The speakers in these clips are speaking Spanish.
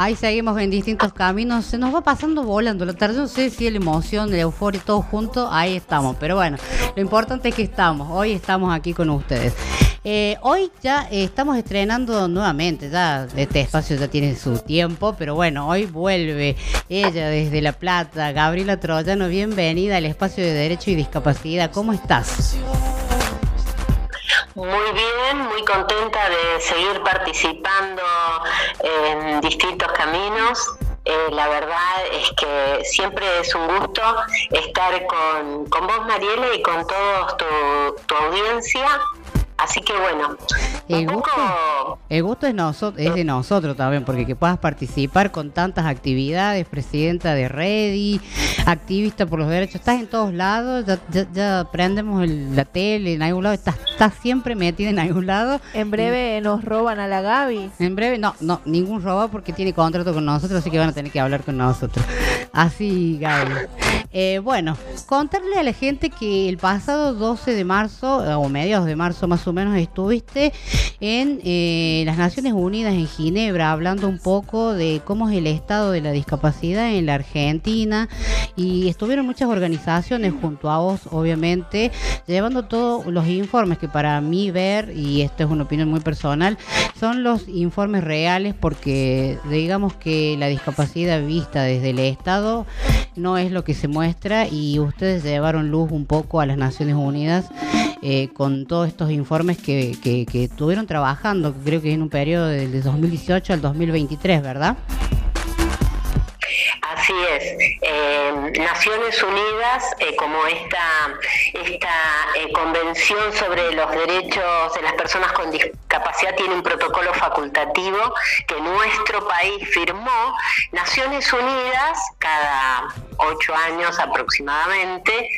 Ahí seguimos en distintos caminos. Se nos va pasando volando la tarde. No sé si la emoción, la euforia, todo junto. Ahí estamos. Pero bueno, lo importante es que estamos. Hoy estamos aquí con ustedes. Eh, hoy ya estamos estrenando nuevamente, ya este espacio ya tiene su tiempo, pero bueno, hoy vuelve ella desde La Plata, Gabriela Troyano, bienvenida al espacio de Derecho y Discapacidad. ¿Cómo estás? Muy bien, muy contenta de seguir participando en distintos caminos. Eh, la verdad es que siempre es un gusto estar con, con vos, Mariela, y con toda tu, tu audiencia Así que bueno, el gusto, el gusto es, es de nosotros también, porque que puedas participar con tantas actividades, presidenta de Ready, activista por los derechos, estás en todos lados, ya, ya, prendemos la tele en algún lado, estás, estás siempre metida en algún lado. En breve nos roban a la Gaby. En breve, no, no, ningún robo porque tiene contrato con nosotros, así que van a tener que hablar con nosotros. Así, Gaby. Eh, bueno, contarle a la gente que el pasado 12 de marzo, o mediados de marzo más o menos, estuviste en eh, las Naciones Unidas en Ginebra hablando un poco de cómo es el estado de la discapacidad en la Argentina y estuvieron muchas organizaciones junto a vos, obviamente, llevando todos los informes que para mí ver, y esto es una opinión muy personal, son los informes reales porque digamos que la discapacidad vista desde el Estado no es lo que se muestra y ustedes llevaron luz un poco a las Naciones Unidas eh, con todos estos informes que, que, que estuvieron trabajando, creo que en un periodo del 2018 al 2023, ¿verdad? Así es. Eh, Naciones Unidas, eh, como esta, esta eh, Convención sobre los Derechos de las Personas con Discapacidad, tiene un protocolo facultativo que nuestro país firmó. Naciones Unidas, cada ocho años aproximadamente,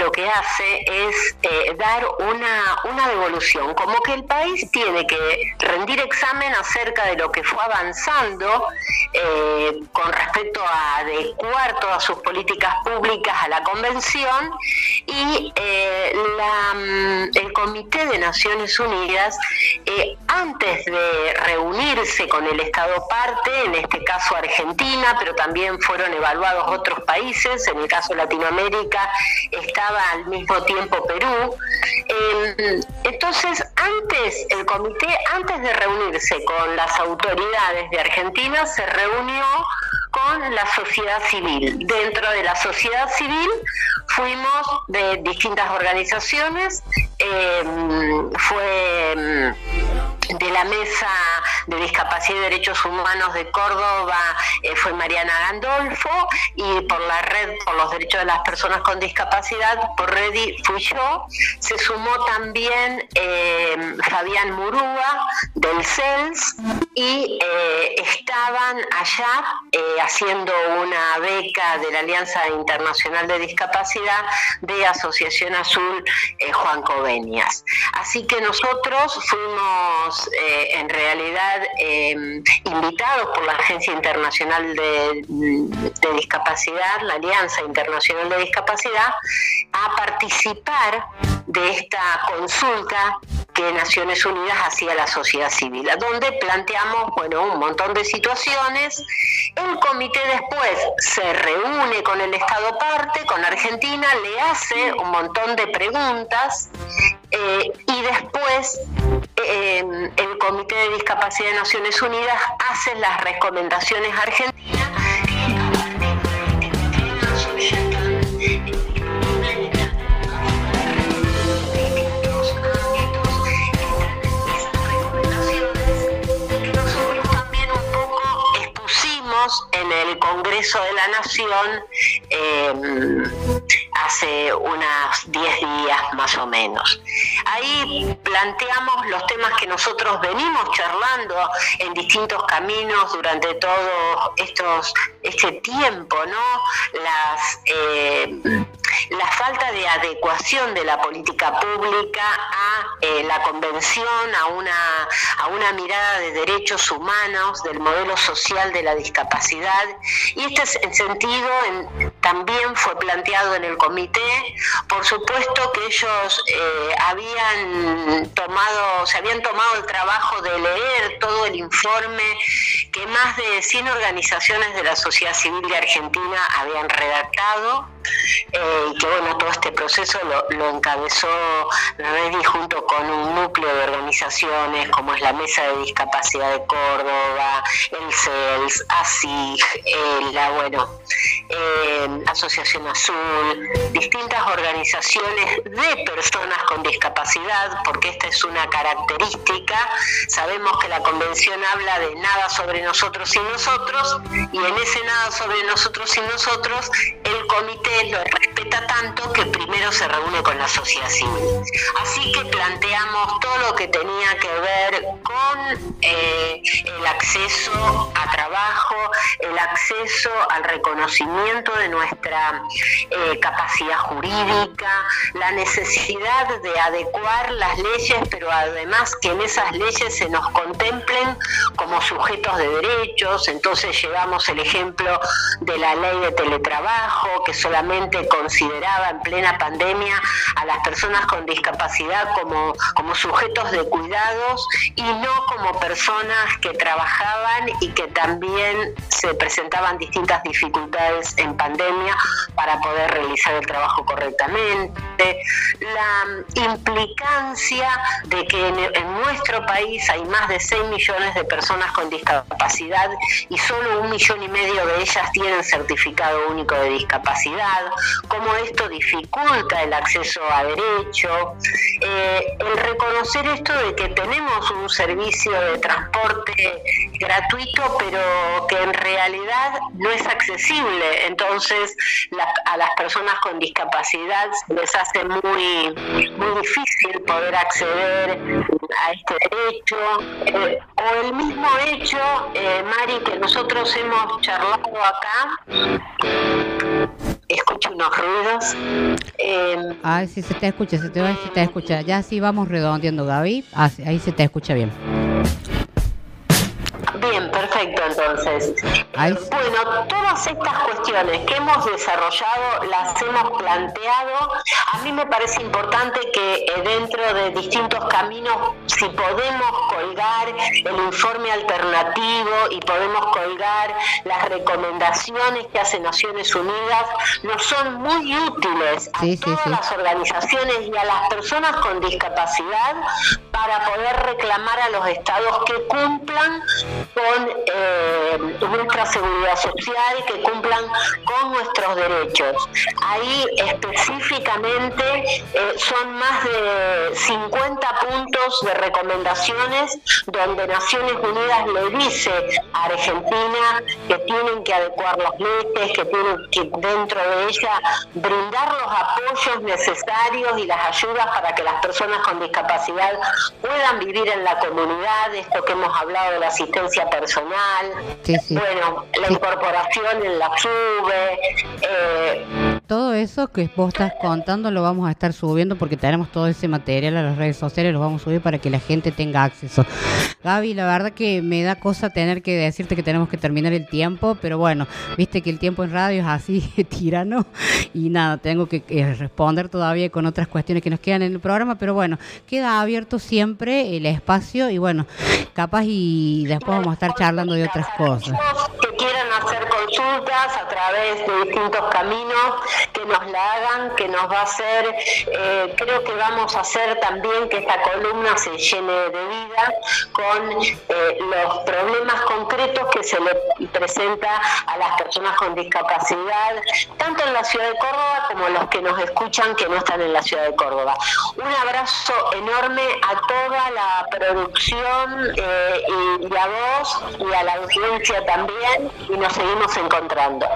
lo que hace es dar una, una devolución, como que el país tiene que rendir examen acerca de lo que fue avanzando con respecto a adecuar todas sus políticas públicas a la convención y eh, mm, el Comité de Naciones Unidas, eh, antes de reunirse con el Estado parte, en este caso Argentina, pero también fueron evaluados otros países, en el caso Latinoamérica estaba al mismo tiempo Perú. Em, entonces, antes, el comité, antes de reunirse con las autoridades de Argentina, se reunió la sociedad civil. Dentro de la sociedad civil fuimos de distintas organizaciones, em, fue em, de la Mesa de Discapacidad y Derechos Humanos de Córdoba eh, fue Mariana Gandolfo y por la Red por los Derechos de las Personas con Discapacidad, por Redi fui yo. Se sumó también eh, Fabián Murúa CELS y eh, estaban allá haciendo una beca de la Alianza Internacional de Discapacidad de Asociación Azul Juan Covenias. Así que nosotros fuimos eh, en realidad em, invitados por la Agencia Internacional de, Discapacidad, la Alianza Internacional de Discapacidad, a participar de esta consulta que Naciones Unidas hacía a la sociedad civil, donde planteamos bueno, un montón de situaciones. El comité después se reúne con el Estado parte, con Argentina, le hace un montón de preguntas eh, y después eh, el Comité de Discapacidad de Naciones Unidas hace las recomendaciones argentinas en Nación em, hace unos 10 días más o menos. Ahí planteamos los temas que nosotros venimos charlando en distintos caminos durante todo estos, este tiempo, ¿no? Las, em, la falta de adecuación de la política pública a eh, la convención, a una, a una mirada de derechos humanos, del modelo social de la discapacidad. Y este sentido también fue planteado en el comité. Por supuesto que ellos eh, habían tomado, se habían tomado el trabajo de leer todo el informe que más de 100 organizaciones de la sociedad civil de Argentina habían redactado eh, y que bueno, todo este proceso lo, encabezó Redi junto con un núcleo de organizaciones como es la Mesa de Discapacidad de Córdoba, el CELS, ASIG, la bueno, eh, Asociación Azul, distintas organizaciones de personas con discapacidad, porque esta es una característica. Sabemos que la convención habla de nada sobre nosotros y nosotros, y en ese nada sobre nosotros y nosotros, el comité lo tanto que primero se reúne con la sociedad civil. Así que planteamos todo lo que tenía que ver con eh, el acceso a trabajo, el acceso al reconocimiento de nuestra eh, capacidad jurídica, la necesidad de adecuar las leyes, pero además que en esas leyes se nos contemplen como sujetos de derechos. Entonces llevamos el ejemplo de la ley de teletrabajo, que solamente consideraba en plena pandemia a las personas con discapacidad como, como sujetos de cuidados y no como personas que trabajaban y que también se presentaban distintas dificultades en pandemia para poder realizar el trabajo correctamente. La implicancia de que en, en nuestro país hay más de 6 millones de personas con discapacidad y solo un millón y medio de ellas tienen certificado único de discapacidad, cómo esto dificulta el acceso a derecho, eh, el reconocer esto de que tenemos un servicio de transporte gratuito, pero que en realidad no es accesible. Entonces, a las personas con discapacidad les hace muy, muy difícil poder acceder a este derecho. Eh, o el mismo hecho, eh, Mari, que nosotros hemos charlado acá escucho unos ruidos. Eh, Ay, sí, se te escucha, se te va, se te escucha. Ya sí vamos redondeando, Gaby. Ah, ahí se te escucha bien. Bien, perfecto, entonces. Bueno, todas estas cuestiones que hemos desarrollado las hemos planteado. A mí me parece importante que eh, dentro de distintos caminos, si podemos colgar el informe alternativo y podemos colgar las recomendaciones que hace Naciones Unidas, nos son muy útiles a todas las organizaciones y a las personas con discapacidad para poder reclamar a los estados que cumplan con eh, nuestra seguridad social, que cumplan con nuestros derechos. Ahí específicamente eh, son más de 50 puntos de recomendaciones donde Naciones Unidas le dice a Argentina que tienen que adecuar las leyes, que tienen que dentro de ella brindar los apoyos necesarios y las ayudas para que las personas con discapacidad puedan vivir en la comunidad, esto que hemos hablado de la asistencia personal, bueno, la incorporación en la SUBE. Eh, todo eso que vos estás contando lo vamos a estar subiendo porque tenemos todo ese material a las redes sociales, lo vamos a subir para que la gente tenga acceso. Gaby, la verdad que me da cosa tener que decirte que tenemos que terminar el tiempo, pero bueno, viste que el tiempo en radio es así tirano y nada, tengo que responder todavía con otras cuestiones que nos quedan en el programa, pero bueno, queda abierto siempre el espacio y bueno, capaz y después vamos a estar charlando de otras cosas. Consultas a través de distintos caminos, nos la hagan, que nos va a hacer, eh, creo que vamos a hacer también que esta columna se llene de vida con eh, los problemas concretos que se le presenta a las personas con discapacidad, tanto en la ciudad de Córdoba como los que nos escuchan que no están en la ciudad de Córdoba. Un abrazo enorme a toda la producción eh, y a vos y a la audiencia también y nos seguimos encontrando.